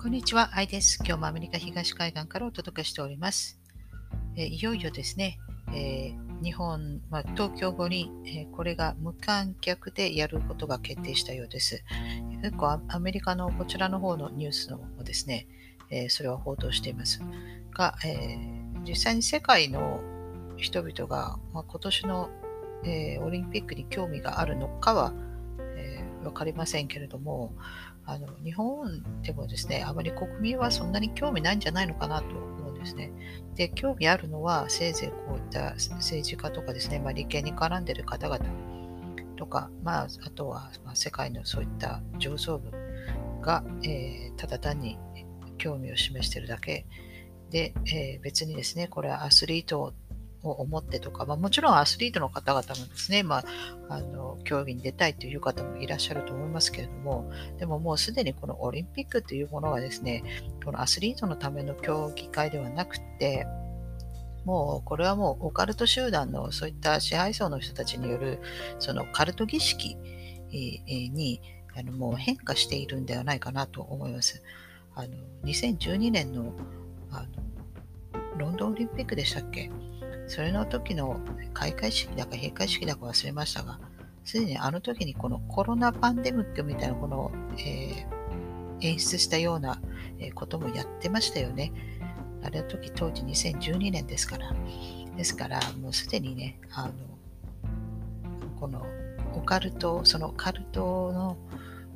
こんにちは、アイです。今日もアメリカ東海岸からお届けしております。えいよいよですね、えー、日本、まあ、東京五輪、えー、これが無観客でやることが決定したようです。結構アメリカのこちらの方のニュースのもですね、えー、それは報道していますが、え実際に世界の人々が、まあ、今年の、えオリンピックに興味があるのかは、え分かりませんけれども、あの日本でもですね、あまり国民はそんなに興味ないんじゃないのかなと思うんですね。で、興味あるのは、せいぜいこういった政治家とかですね、まあ、利権に絡んでる方々とか、まあ、あとは、まあ、世界のそういった上層部が、えー、ただ単に興味を示してるだけで、えー、別にですね、これはアスリートを思ってとか、まあ、もちろんアスリートの方々もですね、まあ、あの競技に出たいという方もいらっしゃると思いますけれども、でももうすでにこのオリンピックというものはですね、このアスリートのための競技会ではなくて、もうこれはもうオカルト集団のそういった支配層の人たちによるそのカルト儀式にあのもう変化しているんではないかなと思います。あの2012年のあのロンドンオリンピックでしたっけ？それの時の開会式だか閉会式だか忘れましたが、すでにあの時にこのコロナパンデミックみたいなこの、えー、演出したようなこともやってましたよね。あれの時当時2012年ですから。ですから、もうすでにね、あの、このオカルト、そのカルトの、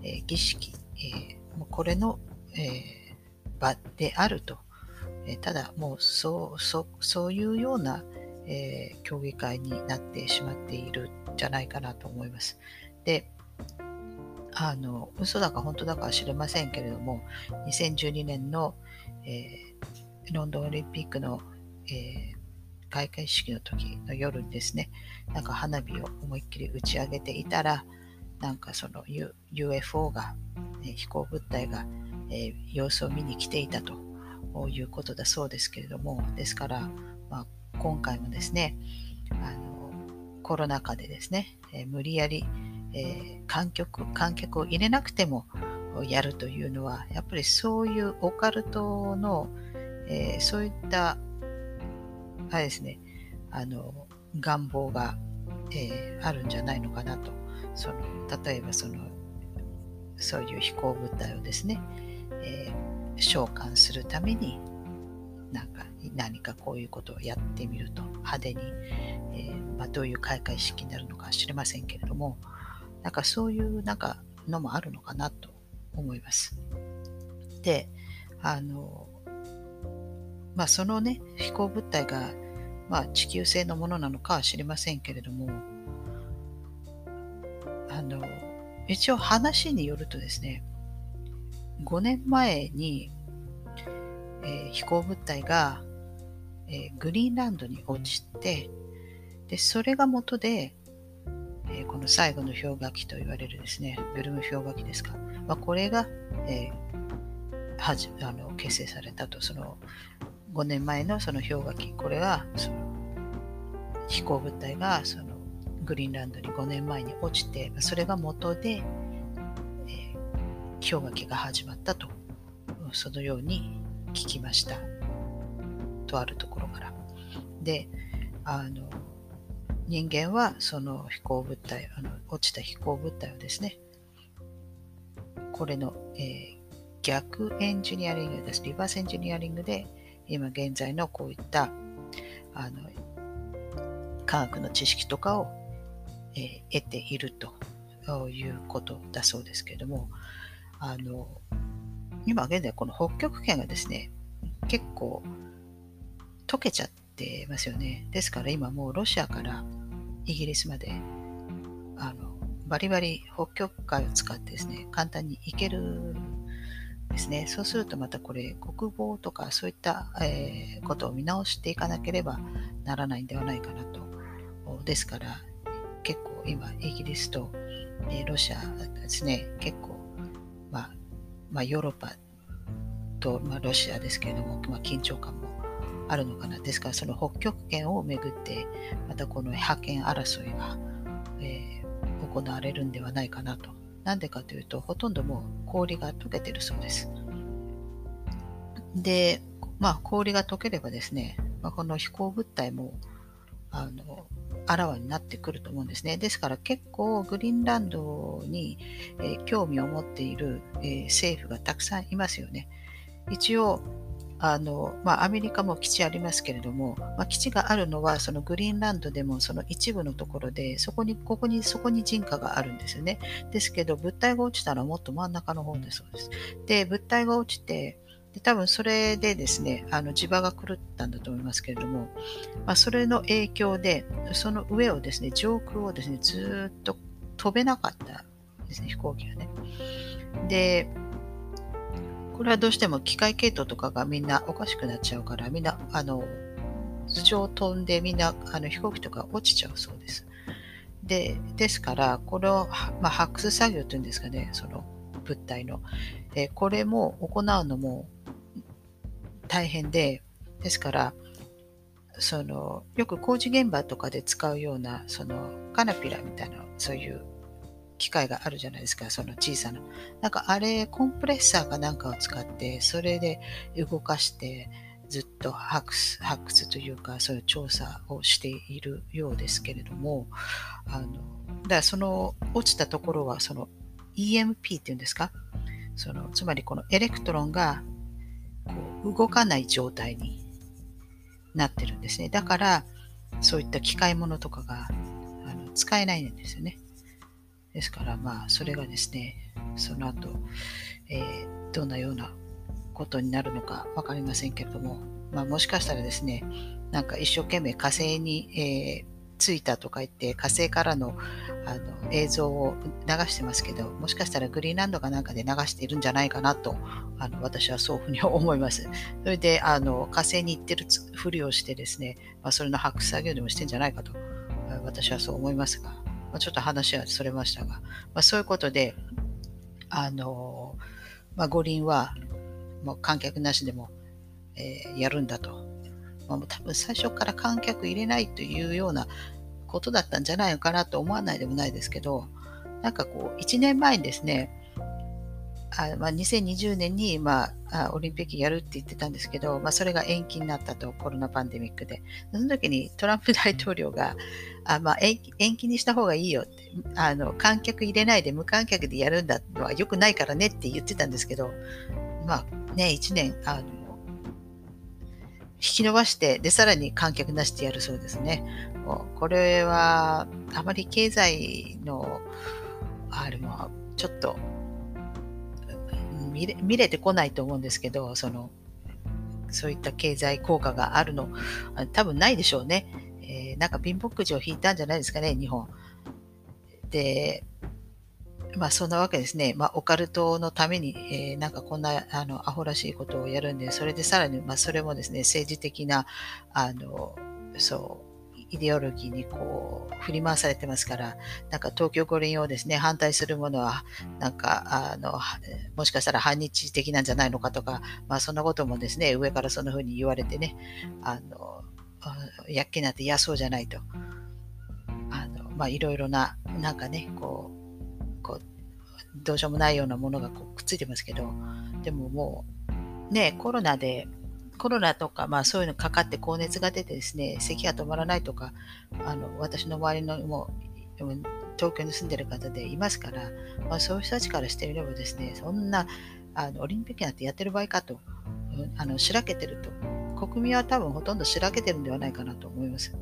えー、儀式、えー、もうこれの、えー、場であると。えただ、もうそうそうそういうような、えー、競技会になってしまっているんじゃないかなと思います。で、あの、嘘だか本当だかは知りませんけれども、2012年の、えー、ロンドンオリンピックの、えー、開会式の時の夜にですね、なんか花火を思いっきり打ち上げていたら、なんかその、UFO が、え飛行物体が、え様子を見に来ていたということだそうですけれども、ですから、まあ、今回もですね、あのコロナ禍でですね、え、無理やり、え、観客観客を入れなくてもやるというのは、やっぱりそういうオカルトの、え、そういったあれですね、あの願望が、え、あるんじゃないのかなと。その例えばそのそういう飛行物体をですね、えー、召喚するためになんか何かこういうことをやってみると派手に、えー、まあ、どういう開会式になるのか知りませんけれどもなんかそういうなんかのもあるのかなと思います。であのまあそのね飛行物体が、まあ、地球製のものなのかは知りませんけれどもあの一応話によるとですね5年前に、えー、飛行物体がえー、グリーンランドに落ちて、で、それが元で、えー、この最後の氷河期と言われるですね、ブルム氷河期ですか。まあ、これが、えー、はじあの結成されたと、その5年前のその氷河期、これがその飛行物体がそのグリーンランドに5年前に落ちて、それが元で、えー、氷河期が始まったと、そのように聞きました。とあるところから。で、あの、人間はその飛行物体、あの落ちた飛行物体をですね、これの、えー、逆エンジニアリングです。リバースエンジニアリングで、今現在のこういったあの科学の知識とかを、えー、得ているということだそうですけれども、あの今現在この北極圏がですね、結構溶けちゃってますよね。ですから今もうロシアからイギリスまであのバリバリ北極海を使ってですね、簡単に行けるですね。そうするとまたこれ国防とかそういった、えー、ことを見直していかなければならないんではないかなと。ですから結構今イギリスと、えー、ロシアですね、結構、まあ、まあ、ヨーロッパと、まあ、ロシアですけれども、まあ、緊張感もあるのかな。ですから、その北極圏をめぐって、またこの覇権争いが、えー、行われるんではないかなと。なんでかというと、ほとんどもう氷が溶けてるそうです。で、まあ、氷が溶ければですね、まあ、この飛行物体もあのあらわになってくると思うんですね。ですから結構グリーンランドに、えー、興味を持っている、えー、政府がたくさんいますよね。一応あの、まあ、アメリカも基地ありますけれども、まあ、基地があるのはそのグリーンランドでもその一部のところでそこにここにそこに人家があるんですよね。ですけど物体が落ちたらもっと真ん中の方でそうです。で物体が落ちてで多分それでですねあの地場が狂ったんだと思いますけれども、まあ、それの影響でその上をですね上空をですねずっと飛べなかったですね飛行機がね。でこれはどうしても機械系統とかがみんなおかしくなっちゃうから、みんな、あの、頭上飛んでみんなあの飛行機とか落ちちゃうそうです。で、ですから、これを、まあ、発掘作業というんですかね、その物体の。えこれも行うのも大変で、ですから、そのよく工事現場とかで使うようなそのカナピラみたいなそういう機械があるじゃないですか、その小さな。なんかあれ、コンプレッサーかなんかを使って、それで動かして、ずっと発掘発掘というか、そういう調査をしているようですけれども、あの、だからその落ちたところは、その EMP っていうんですか、そのつまりこの electron がこう動かない状態になってるんですね。だから、そういった機械物とかがあの使えないんですよね。ですから、まあ、それがですね、その後、えー、どんなようなことになるのか分かりませんけれども、まあ、もしかしたらですね、なんか一生懸命火星に、えー、着いたとか言って、火星からのあの映像を流してますけど、もしかしたらグリーンランドかなんかで流しているんじゃないかなと、あの私はそういうふうに思います。それであの火星に行ってるふりをしてですね、まあ、それの発掘作業でもしてんじゃないかと、私はそう思いますが、まあ、ちょっと話はそれましたが、まあ、そういうことで、あの、まあ、五輪はもう観客なしでも、えー、やるんだと。まあ、多分最初から観客入れないというようなことだったんじゃないのかなと思わないでもないですけど、なんかこう、1年前にですね、あまあ、2020年に、まあ、オリンピックやるって言ってたんですけど、まあ、それが延期になったと、コロナパンデミックで。その時にトランプ大統領が、あまあ、延期にした方がいいよってあの、観客入れないで無観客でやるんだのは良くないからねって言ってたんですけど、まあね、1年、あの、引き伸ばして、で、さらに観客なしでやるそうですね。もうこれは、あまり経済の、あれも、ちょっと、見れ見れてこないと思うんですけど、その、そういった経済効果があるの、多分ないでしょうね。えー、なんか貧乏くじを引いたんじゃないですかね、日本。で、まあそんなわけですね。まあオカルトのために、えー、なんかこんなあのアホらしいことをやるんで、それでさらに、まあそれもですね、政治的な、あの、そう、イデオロギーにこう振り回されてますから、なんか東京五輪をですね、反対するものは、なんか、あの、もしかしたら反日的なんじゃないのかとか、まあそんなこともですね、上からそんな風に言われてね、あの、やっけなって嫌そうじゃないと。あの、まあいろいろな、なんかね、こう、こう、どうしようもないようなものがこうくっついてますけど、でももう、ね、コロナでコロナとか、まあ、そういうのかかって高熱が出てですね、咳が止まらないとか、あの私の周りのもう東京に住んでる方でいますから、まあ、そういう人たちからしてみればですね、そんなあのオリンピックなんてやってる場合かと、うんあのしらけてると、国民は多分ほとんどしらけてるんではないかなと思います。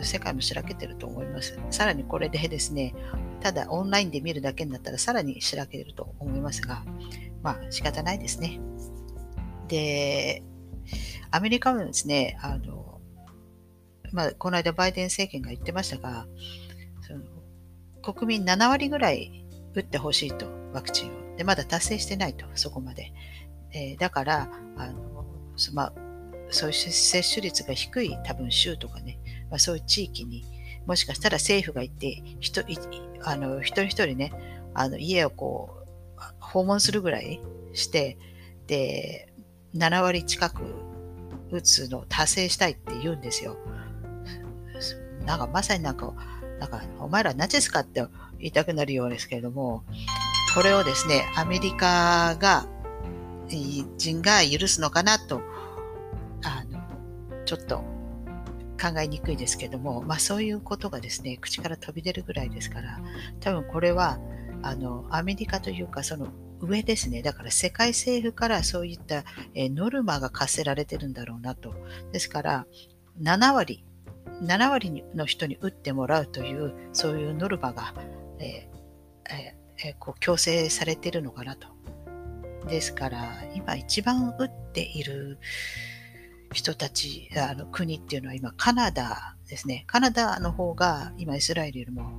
世界もしらけてると思います。さらにこれでですね、ただオンラインで見るだけになったらさらにしらけると思いますが、まあ仕方ないですね。で、アメリカはですね、あの、まあ、この間バイデン政権が言ってましたが、その国民7割ぐらい打ってほしいと、ワクチンを。で、まだ達成してないと、そこまで。えー、だから、あのまあ、そういう接種率が低い多分州とかね、まあ、そういう地域にもしかしたら政府が行って一あの一人一人ねあの家をこう訪問するぐらいしてで7割近く打つのを達成したいって言うんですよ。なんかまさになんか、なんかお前らナチスかって言いたくなるようですけれども、これをですね、アメリカが、人が許すのかなと、あの、ちょっと考えにくいですけども、まあそういうことがですね、口から飛び出るぐらいですから、多分これは、あの、アメリカというか、その上ですね。だから世界政府からそういった、えノルマが課せられてるんだろうなと。ですから、7割、7割の人に打ってもらうという、そういうノルマが、えーえー、こう強制されてるのかなと。ですから、今一番打っている人たち、あの国っていうのは今カナダですね。カナダの方が今イスラエルよりも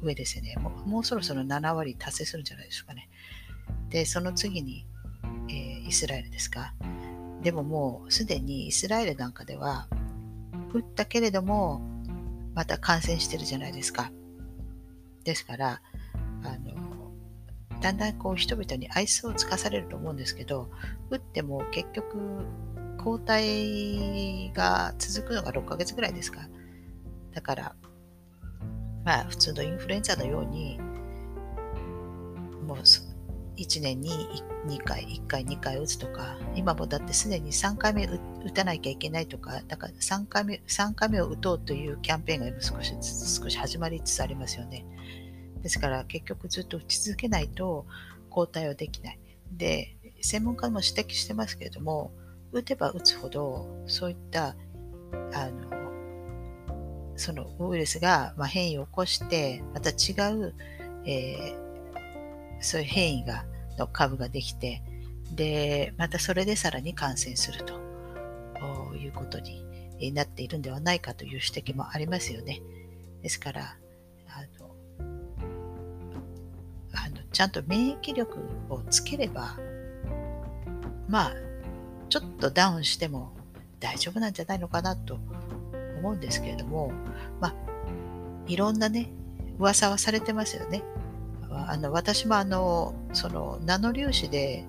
上ですよね。もうもうそろそろ7割達成するんじゃないですかね。で、その次に、えー、イスラエルですか？でももうすでにイスラエルなんかでは、打ったけれども、また感染してるじゃないですか。ですから、あの、だんだんこう人々に愛想をつかされると思うんですけど、打っても結局抗体が続くのが6ヶ月ぐらいですか？だから、まあ普通のインフルエンザのように、もう1年に2回、1回、2回打つとか、今もだってすでに3回目打たなきゃいけないとか、だから3回目 ,3 回目を打とうというキャンペーンが今少しずつ少し始まりつつありますよね。ですから結局ずっと打ち続けないと抗体はできない。で、専門家も指摘してますけれども、打てば打つほど、そういったあのそのウイルスがま変異を起こして、また違う、えーそういう変異がの株ができて、で、またそれでさらに感染するということになっているんではないかという指摘もありますよね。ですから、あの、あのちゃんと免疫力をつければ、まあ、ちょっとダウンしても大丈夫なんじゃないのかなと思うんですけれども、まあ、いろんなね、噂はされてますよね。あの私もあのそのナノ粒子で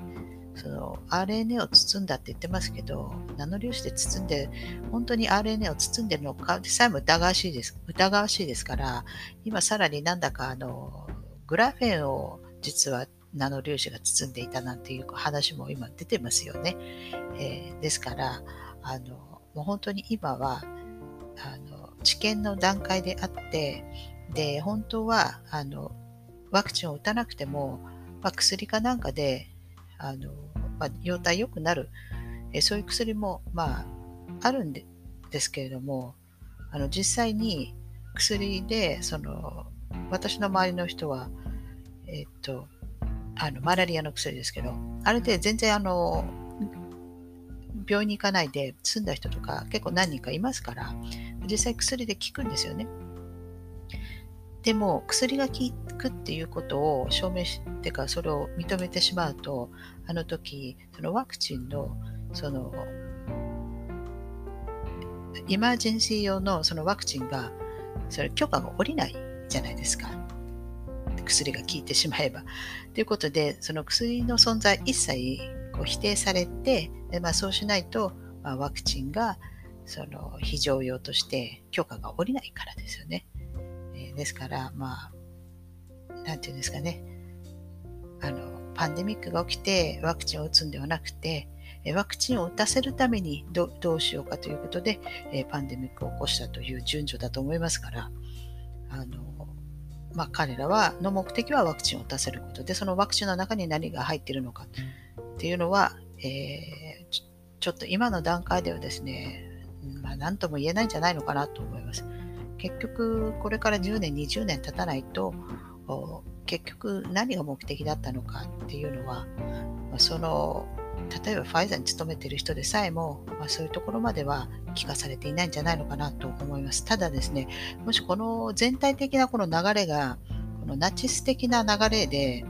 その RNA を包んだって言ってますけど、ナノ粒子で包んで、本当に RNA を包んでるのかでさえも疑わしいです。疑わしいですから、今さらになんだかあの、グラフェンを実はナノ粒子が包んでいたなんていう話も今出てますよね。えー、ですから、あの、もう本当に今は、あの、治験の段階であって、で、本当は、あの、ワクチンを打たなくても、まあ、薬かなんかで、あの、まあ、容体良くなる、えそういう薬も、まあ、あるんでですけれども、あの、実際に薬で、その、私の周りの人は、えっと、あの、マラリアの薬ですけど、あれで全然あの、病院に行かないで済んだ人とか結構何人かいますから、実際薬で効くんですよね。でも薬が効くっていうことを証明してかそれを認めてしまうとあの時そのワクチンのそのイマージェンシー用のそのワクチンがそれ許可が下りないじゃないですか薬が効いてしまえば。ということでその薬の存在一切こう否定されてで、まあ、そうしないと、まあ、ワクチンがその非常用として許可が下りないからですよね。ですから、まあ、なんていうんですかね、あの、パンデミックが起きてワクチンを打つんではなくて、ワクチンを打たせるためにどうしようかということで、パンデミックを起こしたという順序だと思いますから、あの、まあ、彼らはの目的はワクチンを打たせることで、そのワクチンの中に何が入っているのかっていうのは、えー、ちょっと今の段階ではですね、まあ、何とも言えないんじゃないのかなと思います。結局これから10年20年経たないと結局何が目的だったのかっていうのは、その例えばファイザーに勤めてる人でさえも、まあ、そういうところまでは聞かされていないんじゃないのかなと思います。ただですね、もしこの全体的なこの流れが、このナチス的な流れで、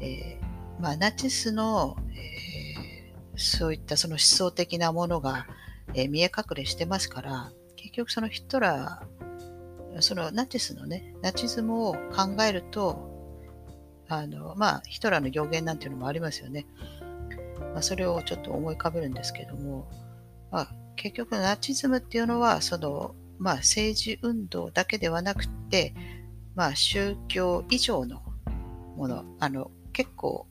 えー、まあ、ナチスの、えー、そういったその思想的なものが、えー、見え隠れしてますから、結局そのヒットラーそのナチスのね、ナチズムを考えると、あの、まあ、ヒトラーの予言なんていうのもありますよね。まあ、それをちょっと思い浮かべるんですけども、まあ、結局ナチズムっていうのは、その、まあ、政治運動だけではなくて、まあ、宗教以上のもの、あの、結構、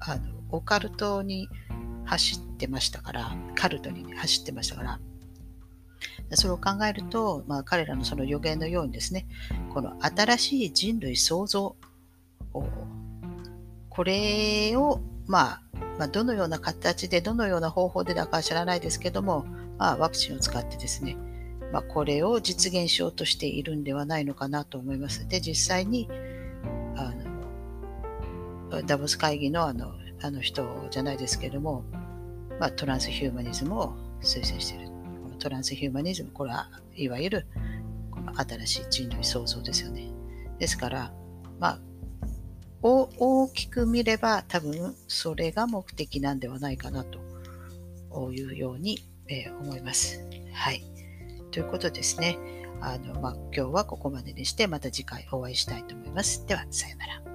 あのオカルトに走ってましたから、カルトに、走ってましたから、それを考えると、まあ、彼らのその予言のようにですね、この新しい人類創造これを、まあ、まあ、どのような形で、どのような方法でだかは知らないですけども、まあ、ワクチンを使ってですね、まあ、これを実現しようとしているんではないのかなと思います。で、実際に、あのダボス会議のあのあの人じゃないですけども、まあ、トランスヒューマニズムを推薦している。トランスヒューマニズム、これはいわゆるこの新しい人類創造ですよね。ですから、まあ、大きく見れば多分それが目的なんではないかなというように、えー、思います。はい。ということですね。あの、まあ、今日はここまでにしてまた次回お会いしたいと思います。では、さようなら。